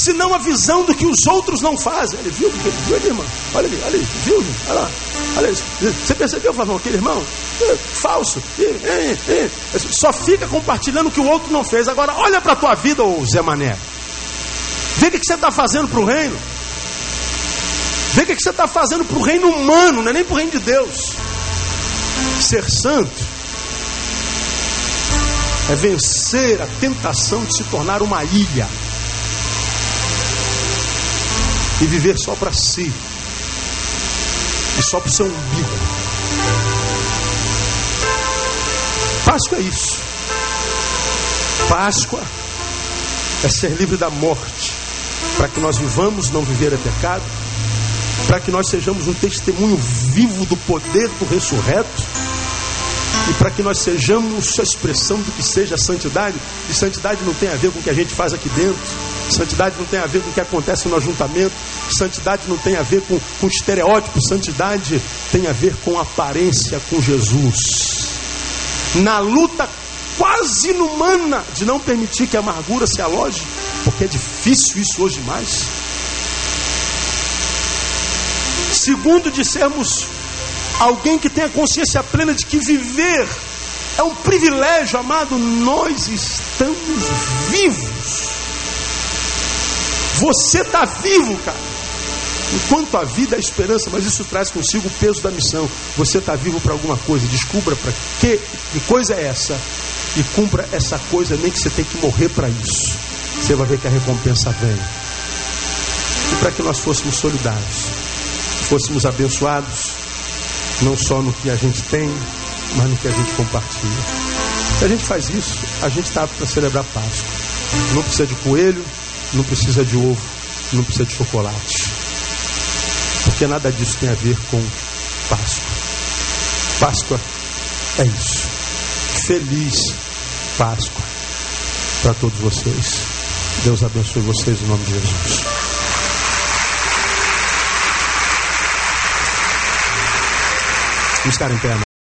senão a visão do que os outros não fazem. Ele viu, viu ali, irmão? Olha ali, olha ali, viu? Olha lá, olha isso. Você percebeu, Flavão, aquele irmão? É, falso. É, é. Só fica compartilhando o que o outro não fez. Agora, olha para a tua vida, ô Zé Mané. Vê o que você está fazendo para o reino. Vê o que você está fazendo para o reino humano, não é nem para o reino de Deus. Ser santo é vencer a tentação de se tornar uma ilha e viver só para si e só para o seu umbigo. Páscoa é isso. Páscoa é ser livre da morte, para que nós vivamos, não viver é pecado, para que nós sejamos um testemunho vivo do poder do ressurreto e para que nós sejamos a expressão do que seja a santidade. E santidade não tem a ver com o que a gente faz aqui dentro, santidade não tem a ver com o que acontece no ajuntamento, santidade não tem a ver com, com estereótipo, santidade tem a ver com aparência com Jesus. Na luta quase inumana de não permitir que a amargura se aloje, porque é difícil isso hoje mais. Segundo, de sermos alguém que tenha consciência plena de que viver é um privilégio, amado. Nós estamos vivos. Você está vivo, cara. Enquanto a vida é esperança, mas isso traz consigo o peso da missão. Você está vivo para alguma coisa. Descubra para que, que coisa é essa e cumpra essa coisa, nem que você tenha que morrer para isso. Você vai ver que a recompensa vem. E para que nós fôssemos solidários, fôssemos abençoados, não só no que a gente tem, mas no que a gente compartilha. Se a gente faz isso, a gente está para celebrar Páscoa. Não precisa de coelho, não precisa de ovo, não precisa de chocolate. Porque nada disso tem a ver com Páscoa. Páscoa é isso. Feliz Páscoa para todos vocês. Deus abençoe vocês em nome de Jesus. Vamos ficar em pé,